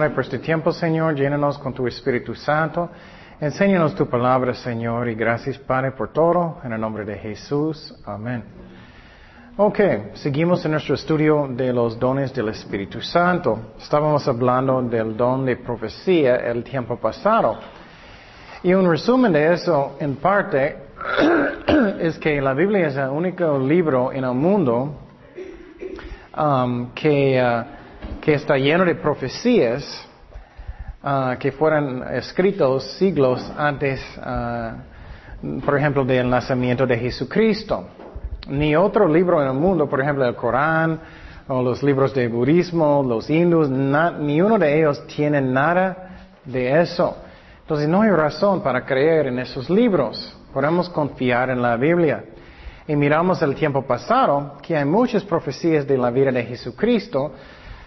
Padre, por este tiempo, Señor. Llénanos con tu Espíritu Santo. Enséñanos tu palabra, Señor. Y gracias, Padre, por todo. En el nombre de Jesús. Amén. Ok, seguimos en nuestro estudio de los dones del Espíritu Santo. Estábamos hablando del don de profecía el tiempo pasado. Y un resumen de eso, en parte, es que la Biblia es el único libro en el mundo um, que, uh, que, está lleno de profecías uh, que fueron escritos siglos antes, uh, por ejemplo, del nacimiento de Jesucristo. Ni otro libro en el mundo, por ejemplo, el Corán o los libros de budismo, los hindus, ni uno de ellos tiene nada de eso. Entonces no hay razón para creer en esos libros. Podemos confiar en la Biblia. Y miramos el tiempo pasado que hay muchas profecías de la vida de Jesucristo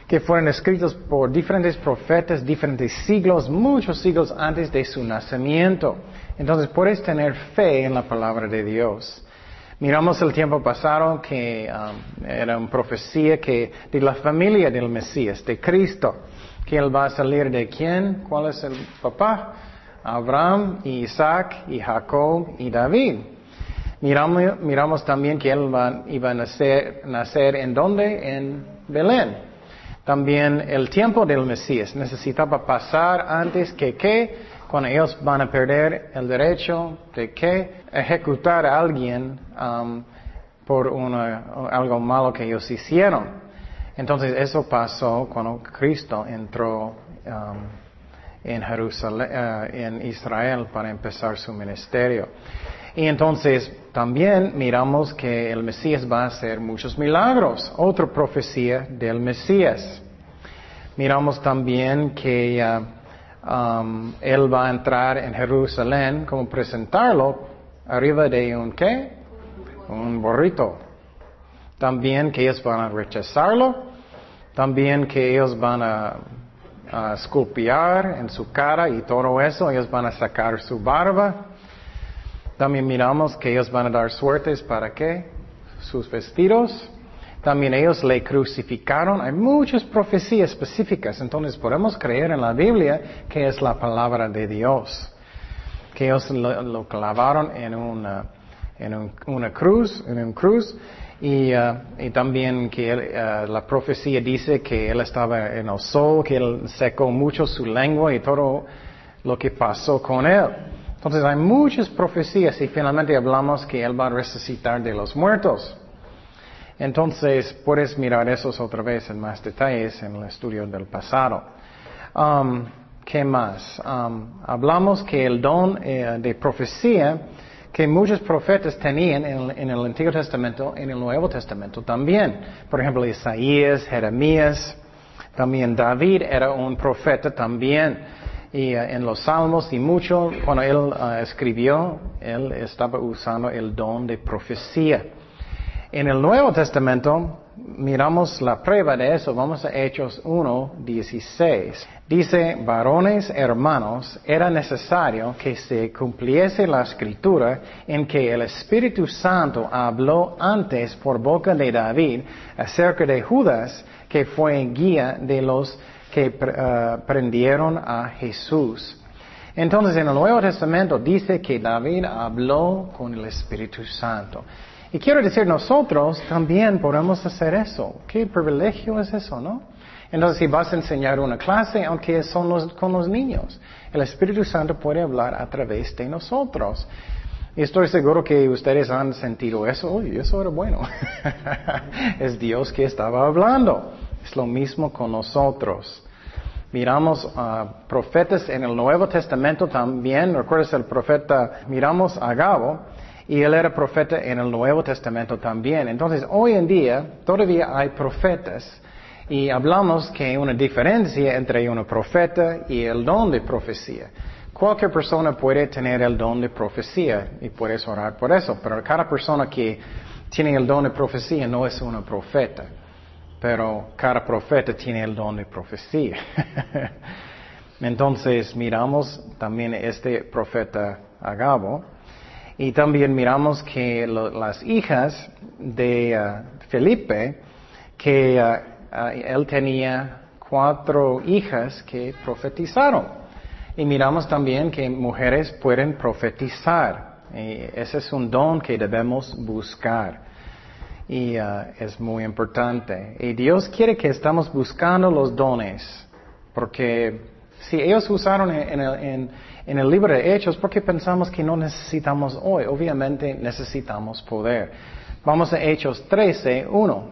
que fueron escritas por diferentes profetas, diferentes siglos, muchos siglos antes de su nacimiento. Entonces puedes tener fe en la palabra de Dios. Miramos el tiempo pasado que um, era una profecía que de la familia del Mesías, de Cristo, que él va a salir de quién, cuál es el papá, Abraham, Isaac, Jacob y David. Miramos, miramos también que él va, iba a nacer, nacer en dónde? En Belén. También el tiempo del Mesías necesitaba pasar antes que qué, cuando ellos van a perder el derecho de qué, ejecutar a alguien um, por una, algo malo que ellos hicieron. Entonces eso pasó cuando Cristo entró um, en Jerusalén, uh, en Israel para empezar su ministerio. Y entonces también miramos que el Mesías va a hacer muchos milagros, otra profecía del Mesías. Miramos también que uh, él va a entrar en Jerusalén como presentarlo arriba de un qué? Un borrito. También que ellos van a rechazarlo. También que ellos van a, a esculpiar en su cara y todo eso. Ellos van a sacar su barba. También miramos que ellos van a dar suertes para qué? Sus vestidos. También ellos le crucificaron. Hay muchas profecías específicas. Entonces podemos creer en la Biblia que es la palabra de Dios. Que ellos lo, clavaron en una, en una cruz, en un cruz. Y, uh, y también que uh, la profecía dice que él estaba en el sol, que él secó mucho su lengua y todo lo que pasó con él. Entonces hay muchas profecías y finalmente hablamos que Él va a resucitar de los muertos. Entonces puedes mirar esos otra vez en más detalles en el estudio del pasado. Um, ¿Qué más? Um, hablamos que el don eh, de profecía que muchos profetas tenían en el, Antiguo Testamento, en el Nuevo Testamento también. Por ejemplo, Isaías, Jeremías, también David era un profeta también y uh, en los salmos y mucho, cuando él uh, escribió, él estaba usando el don de profecía. En el Nuevo Testamento miramos la prueba de eso, vamos a Hechos 1, 16. Dice, varones hermanos, era necesario que se cumpliese la escritura en que el Espíritu Santo habló antes por boca de David acerca de Judas, que fue guía de los que uh, prendieron a Jesús. Entonces en el Nuevo Testamento dice que David habló con el Espíritu Santo. Y quiero decir, nosotros también podemos hacer eso. ¿Qué privilegio es eso, no? Entonces, si vas a enseñar una clase, aunque son los, con los niños, el Espíritu Santo puede hablar a través de nosotros. Y estoy seguro que ustedes han sentido eso. Uy, eso era bueno. es Dios que estaba hablando. Es lo mismo con nosotros. Miramos a profetas en el Nuevo Testamento también. ¿Recuerdas el profeta? Miramos a Gabo y él era profeta en el Nuevo Testamento también. Entonces, hoy en día todavía hay profetas y hablamos que hay una diferencia entre un profeta y el don de profecía. Cualquier persona puede tener el don de profecía y puedes orar por eso, pero cada persona que tiene el don de profecía no es una profeta pero cada profeta tiene el don de profecía. Entonces miramos también este profeta Agabo y también miramos que las hijas de uh, Felipe, que uh, uh, él tenía cuatro hijas que profetizaron. Y miramos también que mujeres pueden profetizar. Y ese es un don que debemos buscar. Y es muy importante. Y Dios quiere que estamos buscando los dones. Porque si ellos usaron en el, en el libro de Hechos, ¿por qué pensamos que no necesitamos hoy? Obviamente necesitamos poder. Vamos a Hechos 13, 1.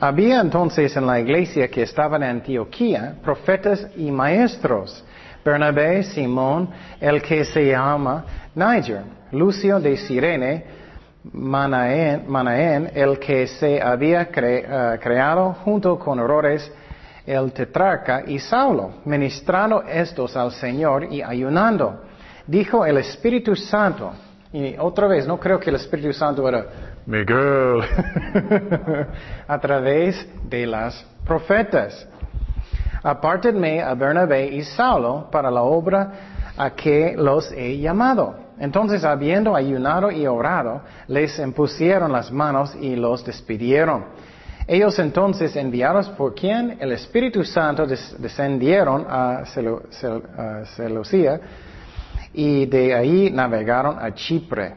Había entonces en la iglesia que estaba en Antioquía profetas y maestros. Bernabé, Simón, el que se llama Niger, Lucio de Sirene, Manaén, el que se había eh, creado junto con Horores, el tetrarca, y Saulo, ministrando estos al Señor y ayunando. Dijo el Espíritu Santo, y otra vez, no creo que el Espíritu Santo era Miguel, a través de las profetas. Apártenme a Bernabé y Saulo para la obra a que los he llamado. Entonces, habiendo ayunado y orado, les impusieron las manos y los despidieron. Ellos entonces, enviados por quien el Espíritu Santo, descendieron a Seleucia y de ahí navegaron a Chipre.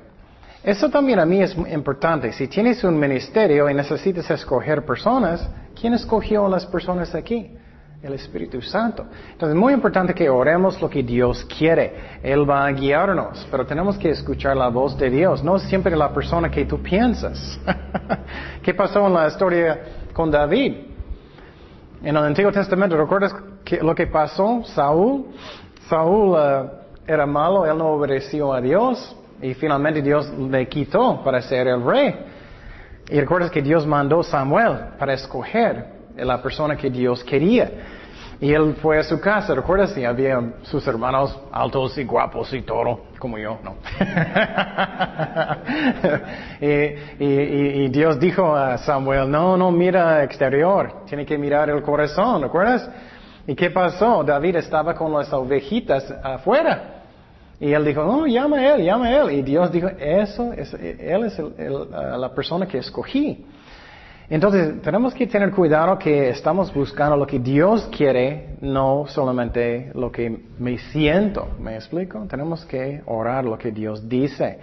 Eso también a mí es importante. Si tienes un ministerio y necesitas escoger personas, ¿quién escogió las personas aquí? El Espíritu Santo. Entonces es muy importante que oremos lo que Dios quiere. Él va a guiarnos, pero tenemos que escuchar la voz de Dios, no siempre la persona que tú piensas. ¿Qué pasó en la historia con David? En el Antiguo Testamento, ¿recuerdas lo que pasó? Saúl, Saúl uh, era malo, él no obedeció a Dios, y finalmente Dios le quitó para ser el rey. Y recuerdas que Dios mandó a Samuel para escoger la persona que Dios quería. Y él fue a su casa, ¿recuerdas? Y había sus hermanos altos y guapos y todo, como yo, ¿no? y, y, Dios dijo a Samuel, no, no mira exterior, tiene que mirar el corazón, ¿recuerdas? ¿Y qué pasó? David estaba con las ovejitas afuera. Y él dijo, no, llama a él, llama a él. Y Dios dijo, eso, es, él es la persona que escogí. Entonces, tenemos que tener cuidado que estamos buscando lo que Dios quiere, no solamente lo que me siento. ¿Me explico? Tenemos que orar lo que Dios dice.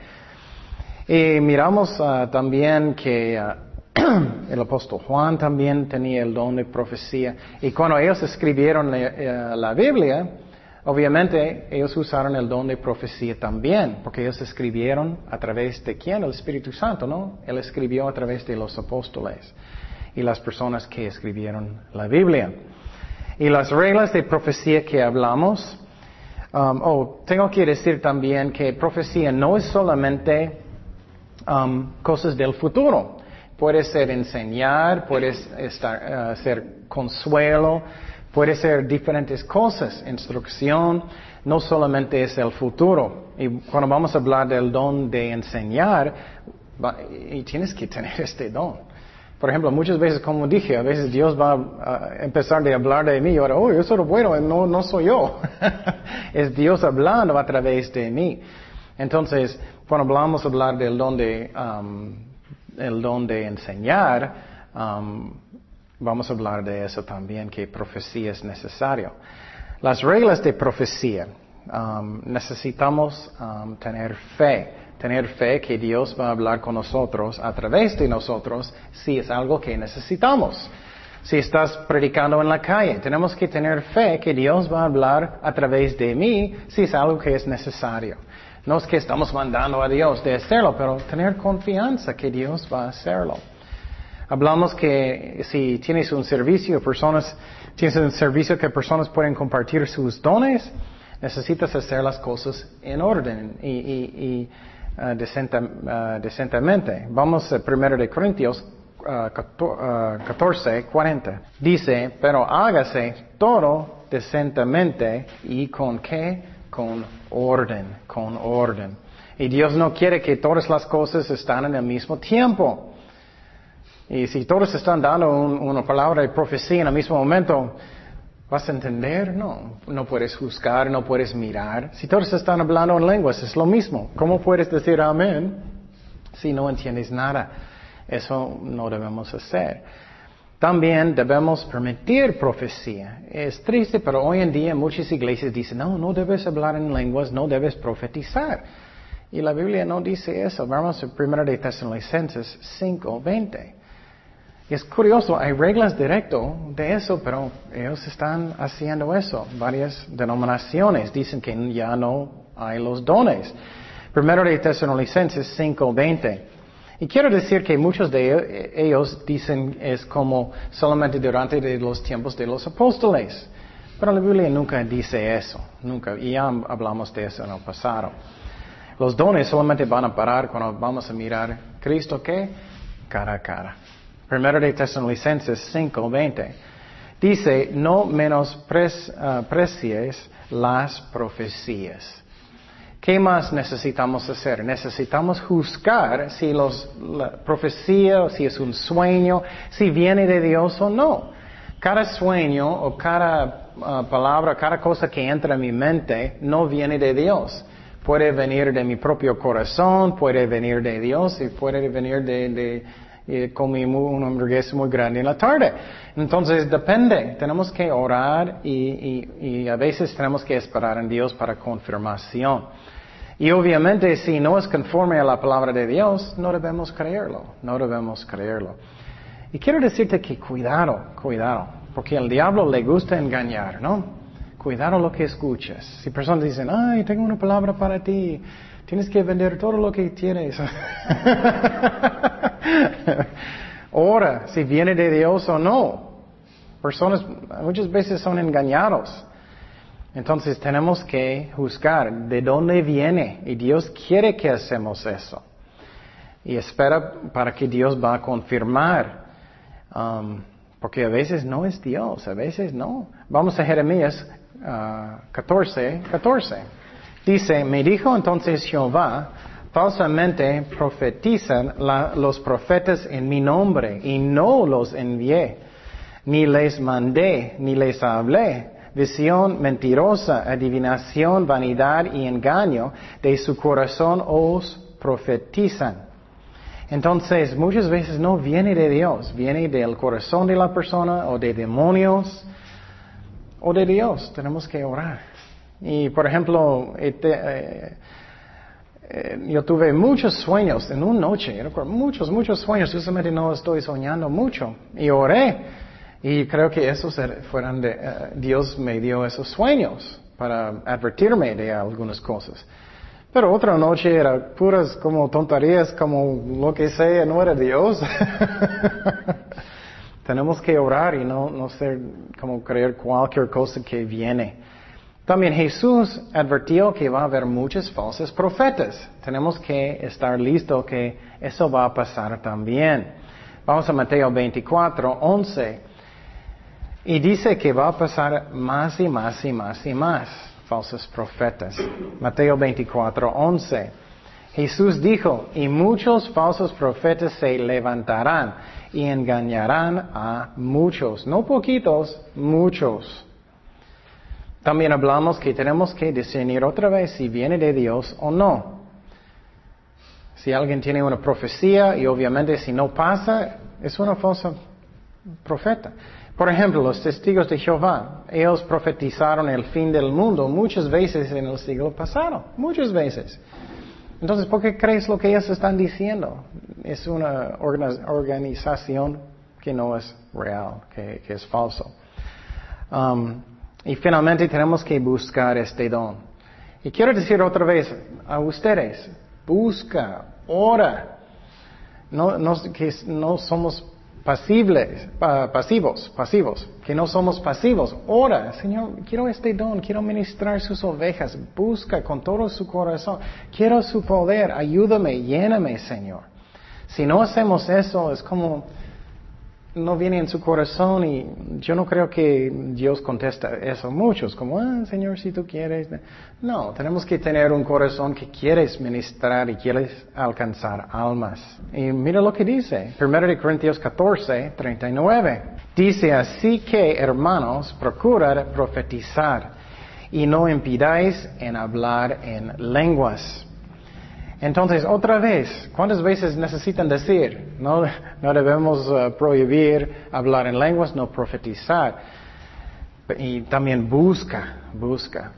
Y miramos ah, también que ah, el apóstol Juan también tenía el don de profecía. Y cuando ellos escribieron la eh, Biblia, Obviamente ellos usaron el don de profecía también, porque ellos escribieron a través de quién? El Espíritu Santo, ¿no? Él escribió a través de los apóstoles y las personas que escribieron la Biblia. Y las reglas de profecía que hablamos, um, oh, tengo que decir también que profecía no es solamente um, cosas del futuro. Puede ser enseñar, puede estar, uh, ser consuelo, Puede ser diferentes cosas, instrucción, no solamente es el futuro. Y cuando vamos a hablar del don de enseñar, y tienes que tener este don. Por ejemplo, muchas veces, como dije, a veces Dios va a empezar de hablar de mí y ahora, oh, eso es bueno, no, no soy yo. es Dios hablando a través de mí. Entonces, cuando hablamos hablar del don de, um, el don de enseñar, um, Vamos a hablar de eso también, que profecía es necesario. Las reglas de profecía. Um, necesitamos um, tener fe, tener fe que Dios va a hablar con nosotros a través de nosotros si es algo que necesitamos. Si estás predicando en la calle, tenemos que tener fe que Dios va a hablar a través de mí si es algo que es necesario. No es que estamos mandando a Dios de hacerlo, pero tener confianza que Dios va a hacerlo. Hablamos que si tienes un servicio, personas, tienes un servicio que personas pueden compartir sus dones, necesitas hacer las cosas en orden y, y, uh, uh, decentemente. Vamos a 1 de Corintios 14, uh, 40. Dice, pero hágase todo decentemente y con qué? Con orden, con orden. Y Dios no quiere que todas las cosas estén en el mismo tiempo. Y si todos están dando una palabra de profecía en el mismo momento, ¿vas a entender? No, no puedes juzgar, no puedes mirar. Si todos están hablando en lenguas, es lo mismo. ¿Cómo puedes decir amén si no entiendes nada? Eso no debemos hacer. También debemos permitir profecía. Es triste, pero hoy en día muchas iglesias dicen, no, no debes hablar en lenguas, no debes profetizar. Y la Biblia no dice eso. Vamos a 1 de Tesalonicenses 5, 20. Y es curioso, hay reglas directo de eso, pero ellos están haciendo eso. Varias denominaciones dicen que ya no hay los dones. Primero de Tesalonicenses 5, 20. Y quiero decir que muchos de ellos dicen es como solamente durante los tiempos de los apóstoles. Pero la Biblia nunca dice eso, nunca. Y ya hablamos de eso en el pasado. Los dones solamente van a parar cuando vamos a mirar Cristo que cara a cara. Primero de Tesalonicenses 5:20 dice, no menosprecies las profecías. ¿Qué más necesitamos hacer? Necesitamos juzgar si los, la profecía, si es un sueño, si viene de Dios o no. Cada sueño o cada uh, palabra, cada cosa que entra en mi mente no viene de Dios. Puede venir de mi propio corazón, puede venir de Dios y puede venir de eh, comí una hamburguesa muy grande en la tarde. Entonces depende, tenemos que orar y, y, y, a veces tenemos que esperar en Dios para confirmación. Y obviamente si no es conforme a la palabra de Dios, no debemos creerlo, no debemos creerlo. Y quiero decirte que cuidado, cuidado, porque al diablo le gusta engañar, ¿no? Cuidado lo que escuchas. Si personas dicen, ay, tengo una palabra para ti, tienes que vender todo lo que tienes. Ora, si viene de Dios o no. Personas muchas veces son engañados. Entonces tenemos que juzgar de dónde viene y Dios quiere que hacemos eso. Y espera para que Dios va a confirmar. Um, porque a veces no es Dios, a veces no. Vamos a Jeremías 14, uh, 14. Dice, me dijo entonces Jehová, falsamente profetizan los profetas en mi nombre y no los envié, ni les mandé, ni les hablé visión mentirosa, adivinación, vanidad y engaño de su corazón os profetizan. Entonces, muchas veces no viene de Dios, viene del corazón de la persona o de demonios o de Dios. Tenemos que orar. Y, por ejemplo, este, eh, eh, yo tuve muchos sueños en una noche, muchos, muchos sueños, justamente no estoy soñando mucho. Y oré. Y creo que esos er, fueron de, eh, Dios me dio esos sueños para advertirme de algunas cosas. Pero otra noche era puras como tonterías, como lo que sea, no era Dios. Tenemos que orar y no, no ser como creer cualquier cosa que viene. También Jesús advirtió que va a haber muchos falsos profetas. Tenemos que estar listos que eso va a pasar también. Vamos a Mateo 24, 11. Y dice que va a pasar más y más y más y más falsos profetas. Mateo 24, 11. Jesús dijo, y muchos falsos profetas se levantarán y engañarán a muchos, no poquitos, muchos. También hablamos que tenemos que discernir otra vez si viene de Dios o no. Si alguien tiene una profecía y obviamente si no pasa, es una falsa profeta. Por ejemplo, los testigos de Jehová, ellos profetizaron el fin del mundo muchas veces en el siglo pasado, muchas veces. Entonces, ¿por qué crees lo que ellos están diciendo? Es una organización que no es real, que, es falso. Um, y finalmente tenemos que buscar este don. Y quiero decir otra vez a ustedes, busca, ora. No, no, que no somos pasibles, pasivos, pasivos, que no somos pasivos. Ora, Señor, quiero este don, quiero ministrar sus ovejas, busca con todo su corazón, quiero su poder, ayúdame, lléname, Señor. Si no hacemos eso, es como no viene en su corazón y yo no creo que Dios contesta eso. Muchos, como, ah, Señor, si tú quieres. No, tenemos que tener un corazón que quieres ministrar y quieres alcanzar almas. Y mira lo que dice, 1 Corintios 14, 39. Dice, así que, hermanos, procurad profetizar y no impidáis en hablar en lenguas Entonces, otra vez, ¿cuántas veces necesitan decir? No, no debemos uh, prohibir hablar en lenguas, no profetizar. Y también busca, busca.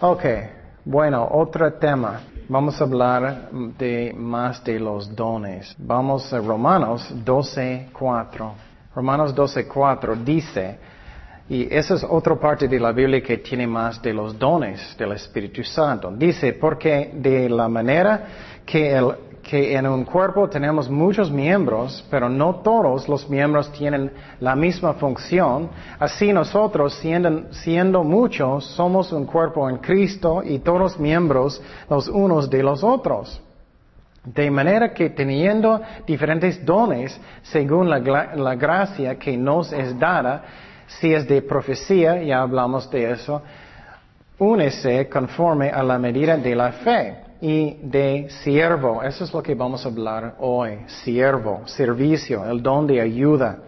Ok, bueno, otro tema. Vamos a hablar de más de los dones. Vamos a Romanos 12.4. Romanos 12.4 dice, y esa es otra parte de la Biblia que tiene más de los dones del Espíritu Santo. Dice, porque de la manera que, en un cuerpo tenemos muchos miembros, pero no todos los miembros tienen la misma función, así nosotros, siendo, muchos, somos un cuerpo en Cristo y todos miembros los unos de los otros. De manera que teniendo diferentes dones según la gracia que nos es dada, si es de profecía, ya hablamos de eso, únese conforme a la medida de la fe y de siervo. Eso es lo que vamos a hablar hoy. Siervo, servicio, el don de ayuda.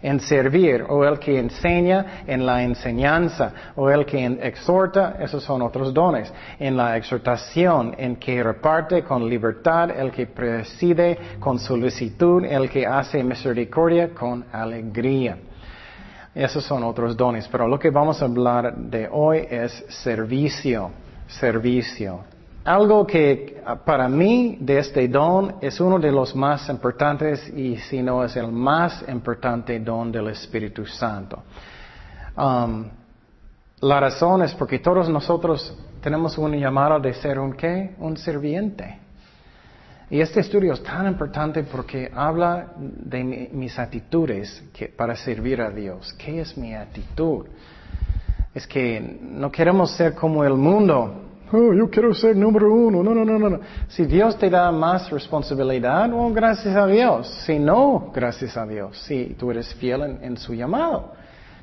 En servir, o el que enseña en la enseñanza, o el que exhorta, esos son otros dones. En la exhortación, en que reparte con libertad, el que preside con solicitud, el que hace misericordia con alegría. Esos son otros dones, pero lo que vamos a hablar de hoy es servicio, servicio. Algo que ah, para mí de este don es uno de los más importantes y si no es el más importante don del Espíritu Santo. Um, la razón es porque todos nosotros tenemos un llamado de ser un qué? Un serviente. Y este estudio es tan importante porque habla de mis actitudes para servir a Dios. ¿Qué es mi actitud? Es que no queremos ser como el mundo. Oh, yo quiero ser número uno. No, no, no, no. Si Dios te da más responsabilidad, oh, gracias a Dios. Si no, gracias a Dios. Si tú eres fiel en, en su llamado.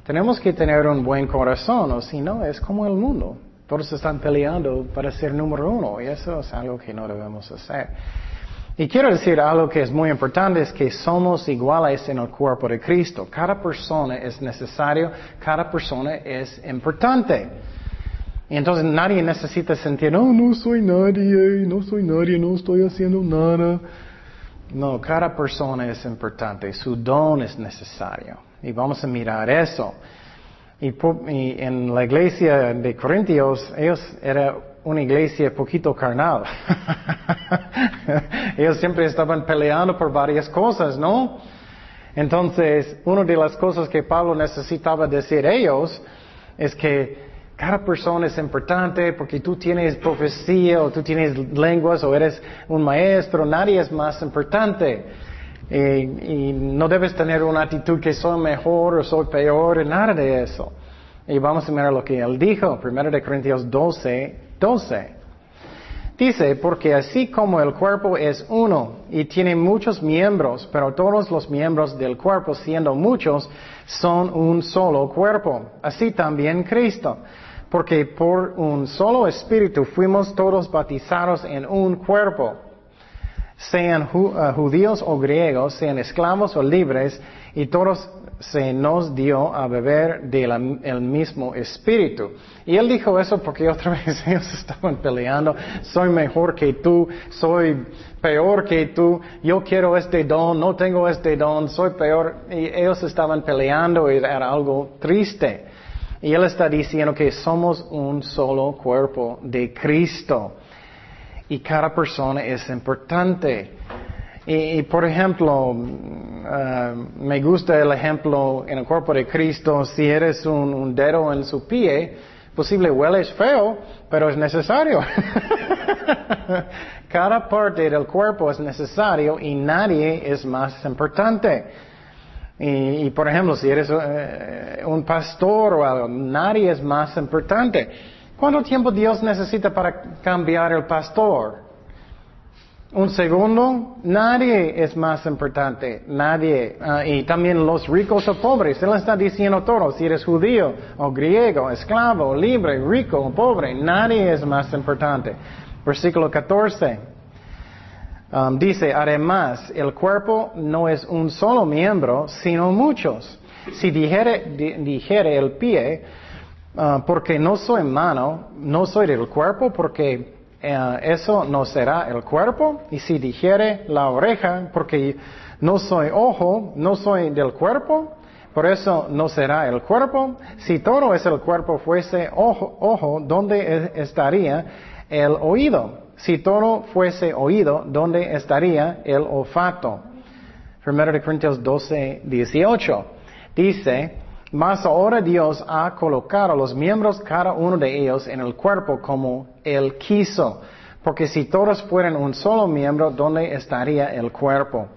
Tenemos que tener un buen corazón, o si no, es como el mundo. Todos están peleando para ser número uno y eso es algo que no debemos hacer. Y quiero decir algo que es muy importante, es que somos iguales en el cuerpo de Cristo. Cada persona es necesario, cada persona es importante. Y entonces nadie necesita sentir, no, no soy nadie, no soy nadie, no estoy haciendo nada. No, cada persona es importante, su don es necesario. Y vamos a mirar eso. Y, y en la iglesia de Corintios, ellos eran una iglesia poquito carnal. Ellos siempre estaban peleando por varias cosas, ¿no? Entonces, una de las cosas que Pablo necesitaba decir a ellos es que cada persona es importante porque tú tienes profecía o tú tienes lenguas o eres un maestro, nadie es más importante. Y, y, no debes tener una actitud que soy mejor o soy peor, nada de eso. Y vamos a mirar lo que él dijo, 1 de Corintios 12, 12. Dice, porque así como el cuerpo es uno y tiene muchos miembros, pero todos los miembros del cuerpo, siendo muchos, son un solo cuerpo. Así también Cristo. Porque por un solo espíritu fuimos todos bautizados en un cuerpo. Sean eh, judíos o griegos, sean esclavos o libres, y todos se nos dio a beber del mismo espíritu. Y él dijo eso porque otra vez ellos estaban peleando, soy mejor que tú, soy peor que tú, yo quiero este don, no tengo este don, soy peor. Y ellos estaban peleando y era algo triste. Y él está diciendo que somos un solo cuerpo de Cristo. Y cada persona es importante. Y, por ejemplo, uh, me gusta el ejemplo en el cuerpo de Cristo, si eres un, dedo en su pie, posible hueles feo, pero es necesario. Cada parte del cuerpo es necesario y nadie es más importante. Y, por ejemplo, si eres uh, un pastor o algo, nadie es más importante. ¿Cuánto tiempo Dios necesita para cambiar el pastor? Un segundo, nadie es más importante, nadie. Ah, y también los ricos o pobres, Él está diciendo todo, si eres judío o griego, esclavo, libre, rico o pobre, nadie es más importante. Versículo 14. Um, dice, además, el cuerpo no es un solo miembro, sino muchos. Si dijere, dijere el pie, ah, porque no soy mano, no soy del cuerpo, porque eh, eso no será el cuerpo. Y si dijere la oreja, porque no soy ojo, no soy del cuerpo, por eso no será el cuerpo. Si todo es el cuerpo fuese ojo, ojo, ¿dónde estaría el oído? Si todo fuese oído, ¿dónde estaría el olfato? 1 Corintios 12, 18. Dice, mas ahora Dios ha colocado los miembros, cada uno de ellos, en el cuerpo como Él quiso. Porque si todos fueran un solo miembro, ¿dónde estaría el cuerpo?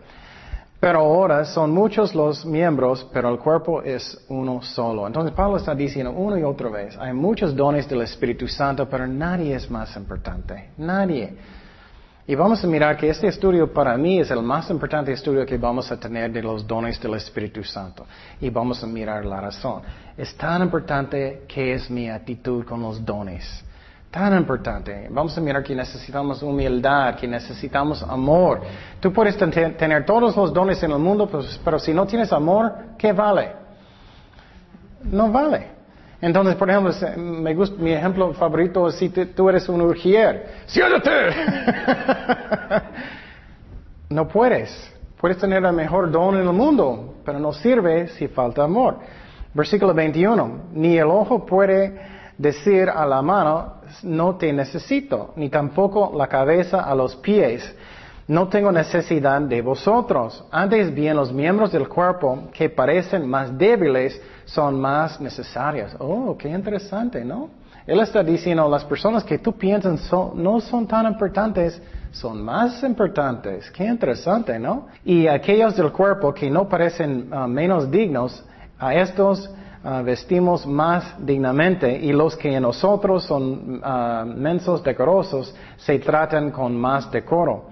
Pero ahora son muchos los miembros, pero el cuerpo es uno solo. Entonces Pablo está diciendo una y otra vez, hay muchos dones del Espíritu Santo, pero nadie es más importante. Nadie. Y vamos a mirar que este estudio para mí es el más importante estudio que vamos a tener de los dones del Espíritu Santo. Y vamos a mirar la razón. Es tan importante que es mi actitud con los dones. Tan importante. Vamos a mirar que necesitamos humildad, que necesitamos amor. Tú puedes tener todos los dones en el mundo, pues, pero si no tienes amor, ¿qué vale? No vale. Entonces, por ejemplo, me gusta, mi ejemplo favorito es si tú eres un urgier. ¡Siéntate! no puedes. Puedes tener el mejor don en el mundo, pero no sirve si falta amor. Versículo 21. Ni el ojo puede decir a la mano, no te necesito, ni tampoco la cabeza a los pies. No tengo necesidad de vosotros. Antes bien los miembros del cuerpo que parecen más débiles son más necesarias. Oh, qué interesante, ¿no? Él está diciendo, las personas que tú piensas no son tan importantes, son más importantes. Qué interesante, ¿no? Y aquellos del cuerpo que no parecen ah, menos dignos, a estos ah, vestimos más dignamente y los que en nosotros son uh, mensos decorosos se tratan con más decoro.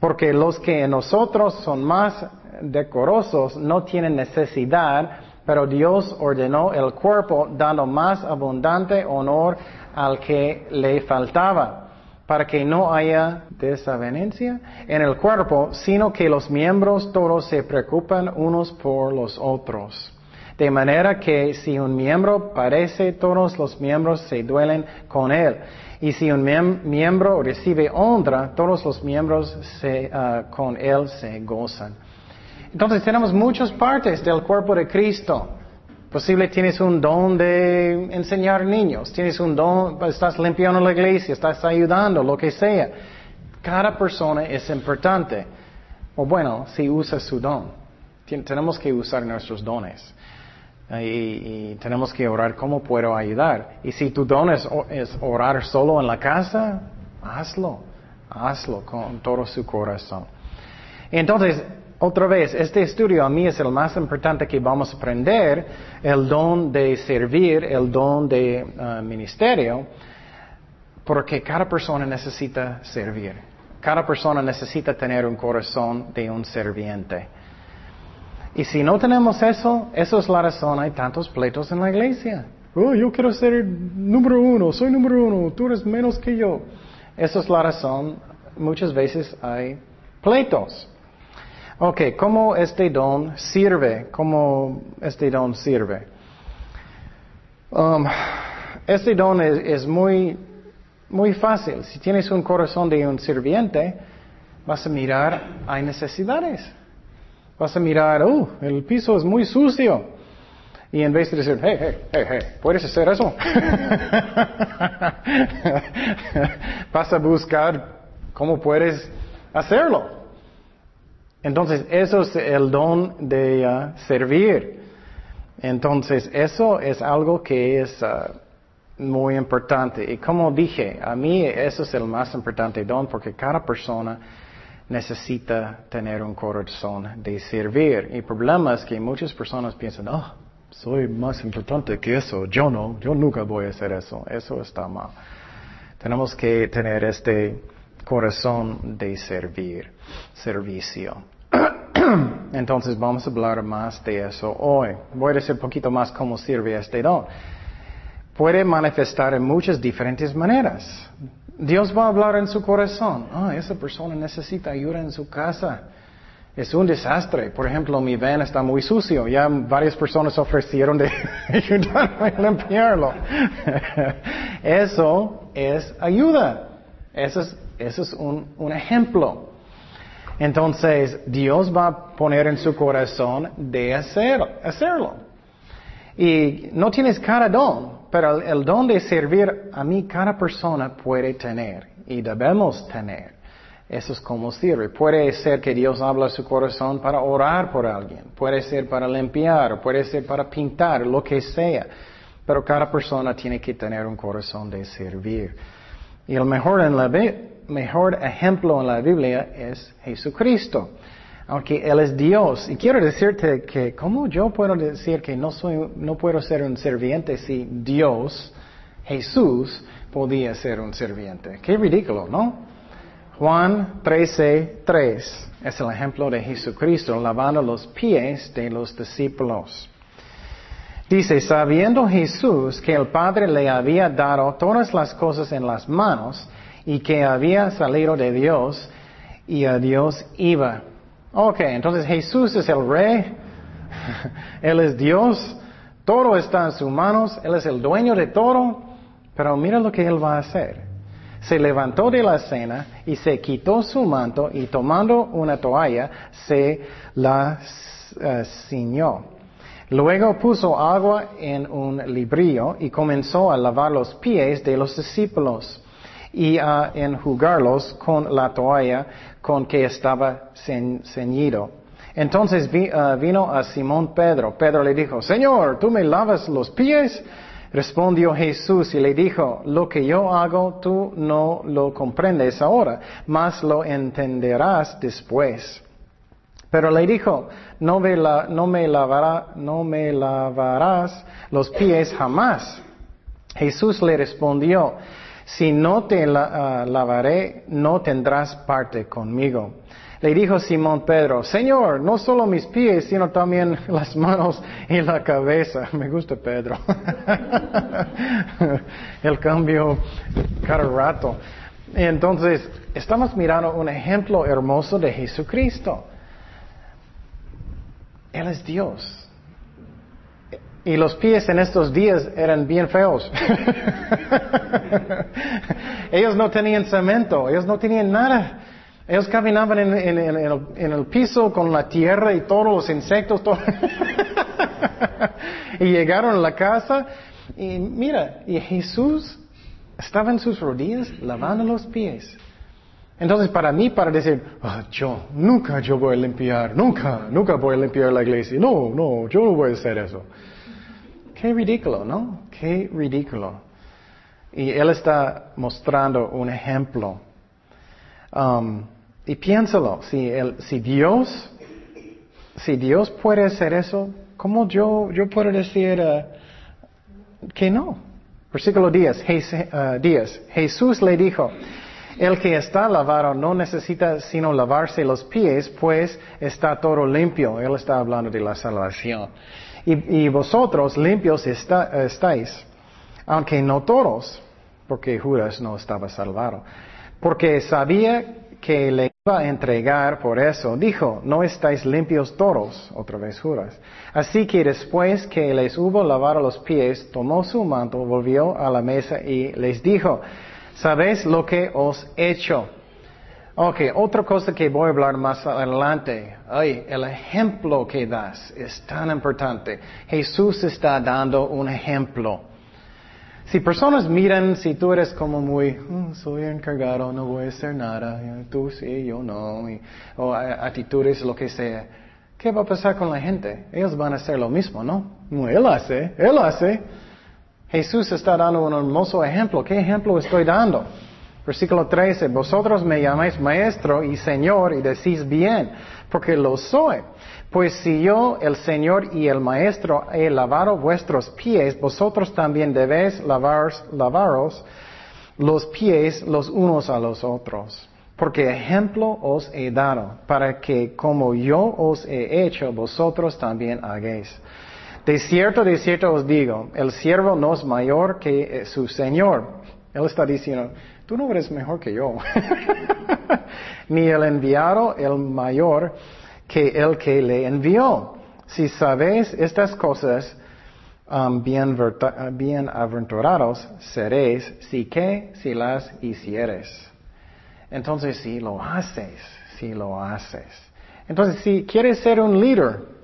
Porque los que en nosotros son más decorosos no tienen necesidad pero Dios ordenó el cuerpo dando más abundante honor al que le faltaba, para que no haya desavenencia en el cuerpo, sino que los miembros todos se preocupan unos por los otros. De manera que si un miembro parece, todos los miembros se duelen con él. Y si un miembro recibe honra, todos los miembros ah, con él se gozan. Entonces tenemos muchas partes del cuerpo de Cristo. Posible tienes un don de enseñar niños, tienes un don, estás limpiando la iglesia, estás ayudando, lo que sea. Cada persona es importante. O bueno, si usa su don. Tenemos que usar nuestros dones. Y, tenemos que orar cómo puedo ayudar. Y si tu don es, es orar solo en la casa, hazlo. Hazlo con todo su corazón. Entonces, otra vez, este estudio a mí es el más importante que vamos a aprender, el don de servir, el don de uh, ministerio, porque cada persona necesita servir. Cada persona necesita tener un corazón de un serviente. Y si no tenemos eso, eso es la razón, hay tantos pleitos en la iglesia. Oh, yo quiero ser número uno, soy número uno, tú eres menos que yo. Esa es la razón, muchas veces hay pleitos. Ok, ¿cómo este don sirve? ¿Cómo este don sirve? Um, este don es, muy, muy fácil. Si tienes un corazón de un sirviente, vas a mirar, hay necesidades. Vas a mirar, oh, el piso es muy sucio. Y en vez de decir, hey, hey, hey, hey, ¿puedes hacer eso? vas a buscar cómo puedes hacerlo. Entonces, eso es el don de uh, servir. Entonces, eso es algo que es uh, muy importante. Y como dije, a mí eso es el más importante don porque cada persona necesita tener un corazón de servir. Y el problema es que muchas personas piensan, oh, soy más importante que eso. Yo no, yo nunca voy a hacer eso. Eso está mal. Tenemos que tener este corazón de servir, servicio. Entonces vamos a hablar más de eso hoy. Voy a decir un poquito más cómo sirve este don. Puede manifestar en muchas diferentes maneras. Dios va a hablar en su corazón. Ah, esa persona necesita ayuda en su casa. Es un desastre. Por ejemplo, mi van está muy sucio. Ya varias personas ofrecieron de ayudarme a limpiarlo. Eso es ayuda. Eso es, eso es un, un ejemplo. Entonces, Dios va a poner en su corazón de hacer, hacerlo. Y no tienes cada don, pero el, don de servir a mí cada persona puede tener y debemos tener. Eso es como sirve. Puede ser que Dios habla a su corazón para orar por alguien, puede ser para limpiar, puede ser para pintar, lo que sea. Pero cada persona tiene que tener un corazón de servir. Y el mejor, en la, mejor ejemplo en la Biblia es Jesucristo. Aunque Él es Dios. Y quiero decirte que, ¿cómo yo puedo decir que no, soy, no puedo ser un serviente si Dios, Jesús, podía ser un serviente? Qué ridículo, ¿no? Juan 13, 3 es el ejemplo de Jesucristo lavando los pies de los discípulos. Dice, sabiendo Jesús que el Padre le había dado todas las cosas en las manos y que había salido de Dios y a Dios iba. Ok, entonces Jesús es el rey, Él es Dios, todo está en sus manos, Él es el dueño de todo, pero mira lo que Él va a hacer. Se levantó de la cena y se quitó su manto y tomando una toalla se la uh, ciñó. Luego puso agua en un librillo y comenzó a lavar los pies de los discípulos y a enjugarlos con la toalla con que estaba ceñido. Entonces uh, vino a Simón Pedro. Pedro le dijo, Señor, ¿tú me lavas los pies? Respondió Jesús y le dijo, lo que yo hago tú no lo comprendes ahora, mas lo entenderás después. Pero le dijo, no me lavarás los pies jamás. Jesús le respondió, si no te ah, lavaré, no tendrás parte conmigo. Le dijo Simón Pedro, Señor, no solo mis pies, sino también las manos y la cabeza. Me gusta Pedro. El cambio cada rato. Entonces, estamos mirando un ejemplo hermoso de Jesucristo. Él es Dios. Y los pies en estos días eran bien feos. ellos no tenían cemento, ellos no tenían nada. Ellos caminaban en, el, piso con la tierra y todos los insectos. y llegaron a la casa y mira, y Jesús estaba en sus rodillas lavando los pies. Entonces para mí, para decir, ah, yo nunca yo voy a limpiar, nunca, nunca voy a limpiar la iglesia. No, no, yo no voy a hacer eso. Qué ridículo, ¿no? Qué ridículo. Y él está mostrando un ejemplo. Um, y piénsalo, si, el, si Dios, si Dios puede hacer eso, ¿cómo yo, yo puedo decir uh, que no? Versículo 10, 10, uh, Jesús le dijo, el que está lavado no necesita sino lavarse los pies, pues está todo limpio. Él está hablando de la salvación. Y, vosotros limpios estáis, aunque no todos, porque Judas no estaba salvado. Porque sabía que le iba a entregar por eso, dijo, no estáis limpios todos, otra vez Judas. Así que después que les hubo lavado los pies, tomó su manto, volvió a la mesa y les dijo, ¿Sabéis lo que os he hecho? Ok, otra cosa que voy a hablar más adelante. Ay, el ejemplo que das es tan importante. Jesús está dando un ejemplo. Si personas miran, si tú eres como muy, mm, soy encargado, no voy a hacer nada, tú sí, yo no, o actitudes, lo que sea, ¿qué va a pasar con la gente? Ellos van a hacer lo mismo, ¿no? no él hace, él hace. Jesús está dando un hermoso ejemplo. ¿Qué ejemplo estoy dando? Versículo 13, vosotros me llamáis maestro y señor y decís bien, porque lo soy. Pues si yo, el Señor y el Maestro, he lavado vuestros pies, vosotros también debéis lavaros, lavaros los pies los unos a los otros. Porque ejemplo os he dado, para que como yo os he hecho, vosotros también hagáis. De cierto, de cierto os digo, el siervo no es mayor que eh, su Señor. Él está diciendo, tú no eres mejor que yo. Ni el enviado el mayor que el que le envió. Si sabéis estas cosas, um, bienaventurados seréis si que si las hicieres. entonces sí lo haces, sí lo haces. Entonces, si quieres ser un líder,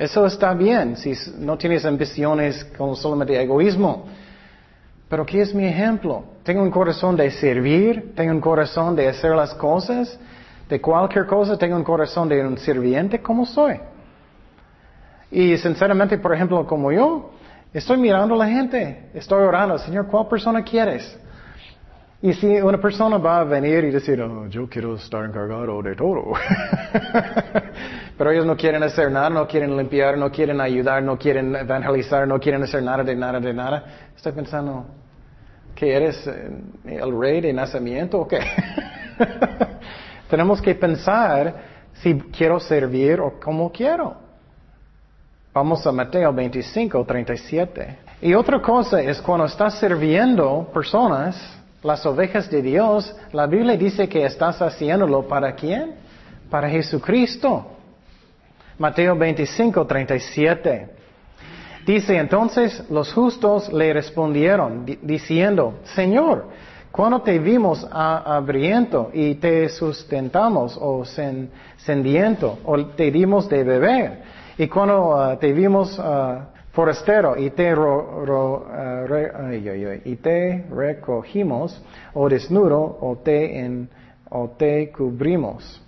eso está bien, si no tienes ambiciones como solamente egoísmo. Pero ¿qué es mi ejemplo? Tengo un corazón de servir, tengo un corazón de hacer las cosas, de cualquier cosa, tengo un corazón de un sirviente, ¿cómo soy? Y sinceramente, por ejemplo, como yo, estoy mirando a la gente, estoy orando, Señor, ¿cuál persona quieres? Y si una persona va a venir y decir, oh, yo quiero estar encargado de todo, pero ellos no quieren hacer nada, no quieren limpiar, no quieren ayudar, no quieren evangelizar, no quieren hacer nada de nada de nada, estoy pensando, ¿que eres eh, el rey de nacimiento o qué? Tenemos que pensar si quiero servir o cómo quiero. Vamos a Mateo 25, 37. Y otra cosa es cuando estás sirviendo personas, las ovejas de Dios, la Biblia dice que estás haciéndolo para quién? Para Jesucristo. Mateo 25, 37. Dice entonces los justos le respondieron diciendo, Señor, cuando te vimos hambriento y te sustentamos o sediento o te dimos de beber y cuando ah, te vimos ah, forastero y te, eh, y te recogimos o desnudo o te, o te cubrimos.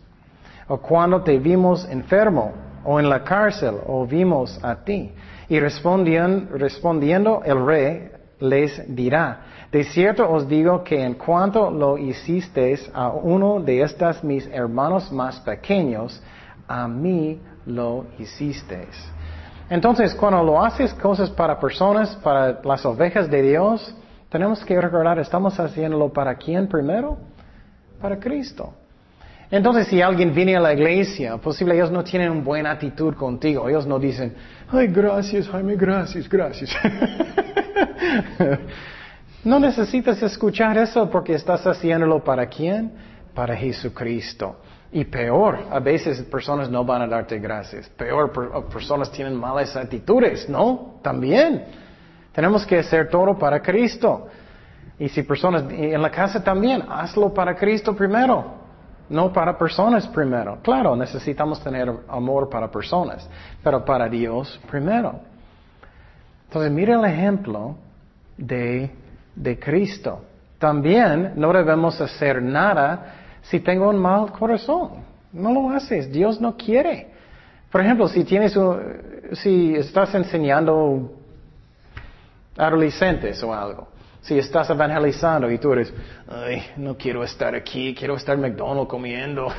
O cuando te vimos enfermo o en la cárcel o vimos a ti. Y respondiendo el rey les dirá, de cierto os digo que en cuanto lo hicisteis a uno de estos mis hermanos más pequeños, a mí lo hicisteis. Entonces, cuando lo haces cosas para personas, para las ovejas de Dios, tenemos que recordar, estamos haciéndolo para quién primero? Para Cristo. Entonces, si alguien viene a la iglesia, posible ellos no tienen una buena actitud contigo. Ellos no dicen, ay, gracias, Jaime, gracias, gracias. no necesitas escuchar eso porque estás haciéndolo para quién? Para Jesucristo. Y peor, a veces personas no van a darte gracias. Peor, personas tienen malas actitudes, ¿no? También. Tenemos que hacer todo para Cristo. Y si personas, en la casa también, hazlo para Cristo primero, no para personas primero. Claro, necesitamos tener amor para personas, pero para Dios primero. Entonces, mire el ejemplo de, de Cristo. También no debemos hacer nada si tengo un mal corazón. No lo haces, Dios no quiere. Por ejemplo, si tienes si estás enseñando adolescentes o algo, si estás evangelizando y tú eres, ay, no quiero estar aquí, quiero estar McDonald's comiendo.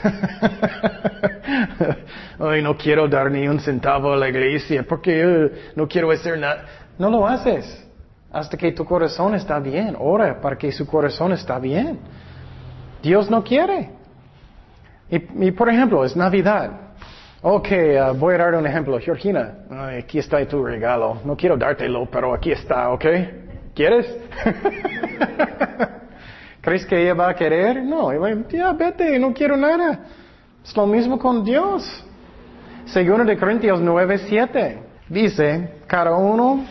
ay, no quiero dar ni un centavo a la iglesia porque eh, no quiero hacer nada. No lo haces hasta que tu corazón está bien. Ora para que su corazón está bien. Dios no quiere. Y, por ejemplo, es Navidad. Ok, uh, voy a dar un ejemplo. Georgina, aquí está tu regalo. No quiero dártelo, pero aquí está, ¿ok? ¿Quieres? ¿Crees que ella va a querer? No, ya vete, no quiero nada. Es lo mismo con Dios. Segundo de Corintios 9, 7. Dice, cada uno,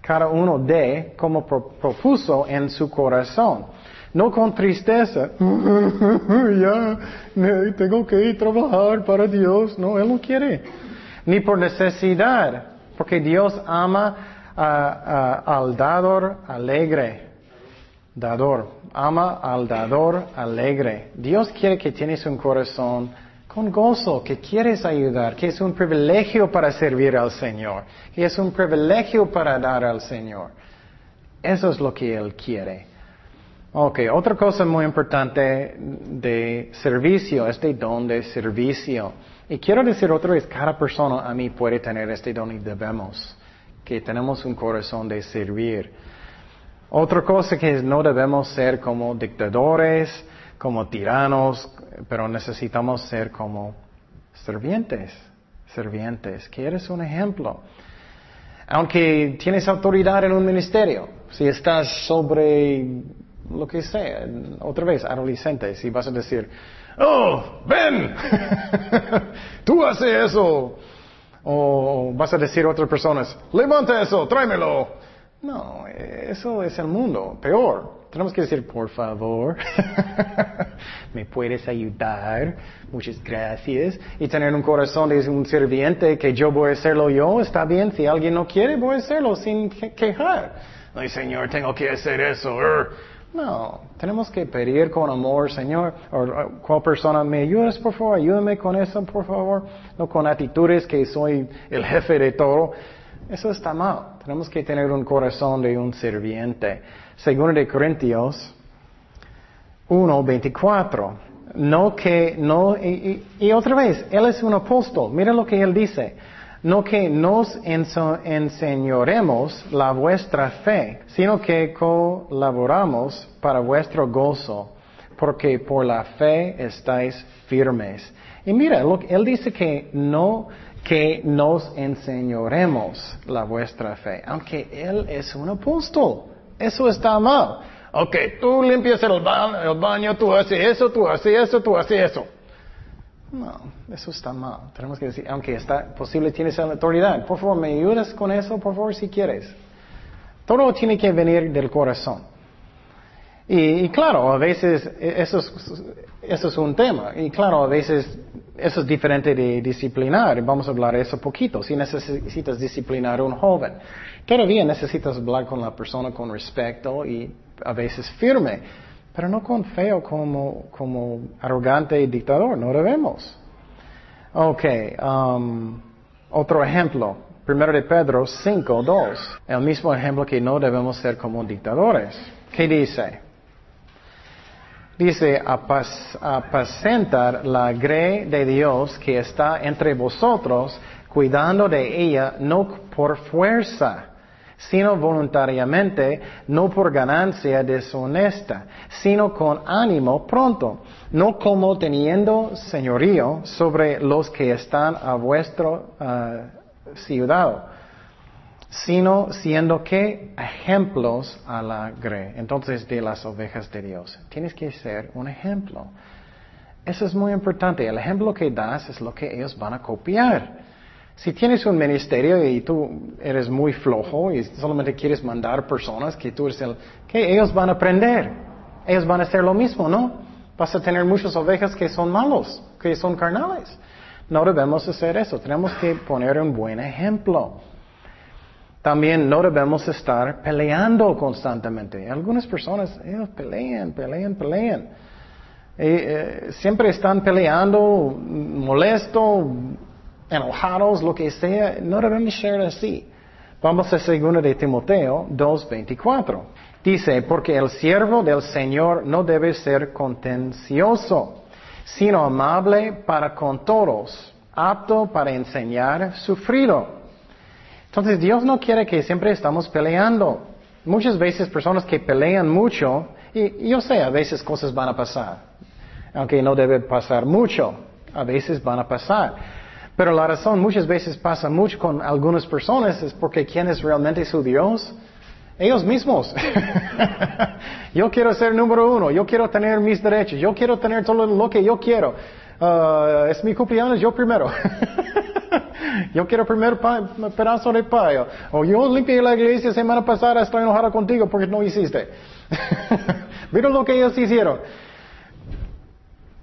cada uno de como propuso en su corazón no con tristeza. ya, tengo que ir a trabajar para Dios. No, Él no quiere. Ni por necesidad, porque Dios ama al dador alegre. Dador. Ama al dador alegre. Dios quiere que tienes un corazón con gozo, que quieres ayudar, que es un privilegio para servir al Señor, que es un privilegio para dar al Señor. Eso es lo que Él quiere. Ok, otra cosa muy importante de servicio, este don de servicio. Y quiero decir otra vez, cada persona a mí puede tener este don y debemos, que tenemos un corazón de servir. Otra cosa que no debemos ser como dictadores, como tiranos, pero necesitamos ser como servientes, servientes, que eres un ejemplo. Aunque tienes autoridad en un ministerio, si estás sobre lo que sea, otra vez, adolescentes, y vas a decir, oh, ven, tú haces eso. O vas a decir a otras personas, levanta eso, tráemelo. No, eso es el mundo, peor. Tenemos que decir, por favor, me puedes ayudar, muchas gracias. Y tener un corazón de un sirviente que yo voy a hacerlo yo, está bien. Si alguien no quiere, voy a hacerlo sin quejar. Ay, Señor, tengo que hacer eso. No, tenemos que pedir con amor, Señor, o cual persona me ayudas, por favor, ayúdame con eso, por favor, no con actitudes que soy el jefe de todo. Eso está mal. Tenemos que tener un corazón de un sirviente. Segundo de Corintios 1, 24. No que, no, y, otra vez, Él es un apóstol. Mira lo que Él dice. No que nos enseñoremos la vuestra fe, sino que colaboramos para vuestro gozo, porque por la fe estáis firmes. Y mira, Él dice que no que nos enseñoremos la vuestra fe, aunque Él es un apóstol. Eso está mal. Ok, tú limpias el baño, tú haces eso, tú haces eso, tú haces eso. No, eso está mal. Tenemos que decir, aunque está posible, tienes la autoridad. Por favor, ¿me ayudas con eso? Por favor, si quieres. Todo tiene que venir del corazón. Y, claro, a veces eso eso es un tema. Y claro, a veces eso es diferente de disciplinar. Vamos a hablar de eso poquito. Si necesitas disciplinar a un joven, todavía necesitas hablar con la persona con respeto y a veces firme, pero no con feo como, como arrogante dictador. No debemos. Ok, um, otro ejemplo. Primero de Pedro 5, 2. El mismo ejemplo que no debemos ser como dictadores. ¿Qué dice? Dice, apacentar la grey de Dios que está entre vosotros, cuidando de ella no por fuerza, sino voluntariamente, no por ganancia deshonesta, sino con ánimo pronto, no como teniendo señorío sobre los que están a vuestro uh, ciudad sino siendo que ejemplos a la grey. Entonces, de las ovejas de Dios. Tienes que ser un ejemplo. Eso es muy importante. El ejemplo que das es lo que ellos van a copiar. Si tienes un ministerio y tú eres muy flojo y solamente quieres mandar personas que tú eres el, que ellos van a aprender. Ellos van a hacer lo mismo, ¿no? Vas a tener muchas ovejas que son malos, que son carnales. No debemos hacer eso. Tenemos que poner un buen ejemplo. También no debemos estar peleando constantemente. Algunas personas, ellos pelean, pelean, pelean. Eh, siempre están peleando, molesto, enojados, lo que sea. No debemos ser así. Vamos a 2 de Timoteo 2.24. Dice, porque el siervo del Señor no debe ser contencioso, sino amable para con todos, apto para enseñar, sufrido entonces Dios no quiere que siempre estamos peleando. Muchas veces personas que pelean mucho, y yo sé, a veces cosas van a pasar, aunque no debe pasar mucho, a veces van a pasar. Pero la razón muchas veces pasa mucho con algunas personas es porque ¿quién es realmente su Dios? Ellos mismos. yo quiero ser número uno, yo quiero tener mis derechos, yo quiero tener todo lo que yo quiero. Uh, es mi cumpleaños, yo primero. yo quiero primer pedazo de payo. O yo limpié la iglesia semana pasada, estoy enojado contigo porque no hiciste. Mira lo que ellos hicieron.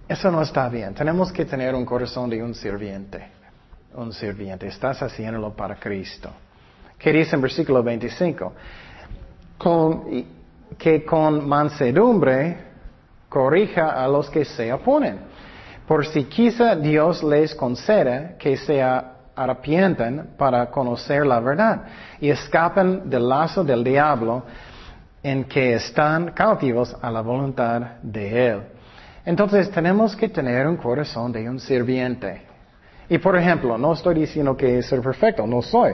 Eso no está bien. Tenemos que tener un corazón de un sirviente. Un sirviente. Estás haciéndolo para Cristo. ¿Qué dice en versículo 25? que con mansedumbre corrija a los que se oponen. Por si quizá Dios les conceda que sea arrepientan para conocer la verdad y escapen del lazo del diablo en que están cautivos a la voluntad de Él. Entonces tenemos que tener un corazón de un sirviente. Y por ejemplo, no estoy diciendo que es ser perfecto, no soy.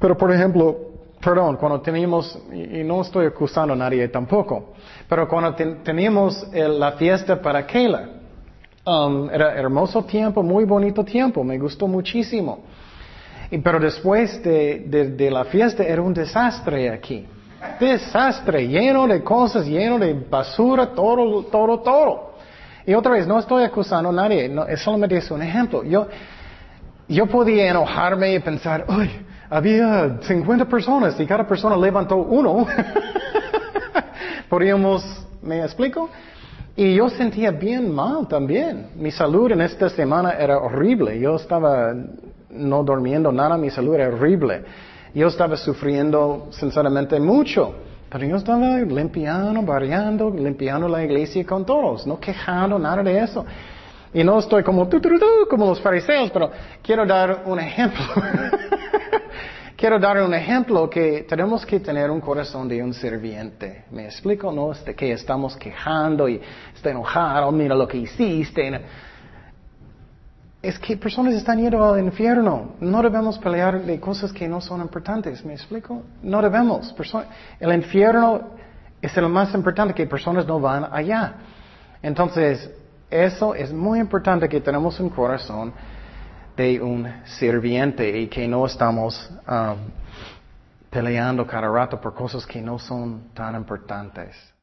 Pero por ejemplo, perdón, cuando teníamos, y no estoy acusando a nadie tampoco, pero cuando teníamos la fiesta para Kayla, Um, era hermoso tiempo, muy bonito tiempo, me gustó muchísimo. Y, pero después de, la fiesta era un desastre aquí. Desastre, lleno de cosas, lleno de basura, todo, todo, todo. Y otra vez, no estoy acusando a nadie, no, solamente es un ejemplo. Yo, yo podía enojarme y pensar, uy, había 50 personas y cada persona levantó uno. Podríamos, ¿me explico? Y yo sentía bien mal también. Mi salud en esta semana era horrible. Yo estaba no durmiendo nada, mi salud era horrible. Yo estaba sufriendo sinceramente mucho. Pero yo estaba limpiando, barriando, limpiando la iglesia con todos, no quejando nada de eso. Y no estoy como tu, como los fariseos, pero quiero dar un ejemplo. quiero dar un ejemplo que tenemos que tener un corazón de un serviente. ¿Me explico? No es de que estamos quejando y está enojado, mira lo que hiciste. Es que personas están yendo al infierno. No debemos pelear de cosas que no son importantes. ¿Me explico? No debemos. El infierno es lo más importante que personas no van allá. Entonces, eso es muy importante que tenemos un corazón de un sirviente y que no estamos um, peleando cada rato por cosas que no son tan importantes.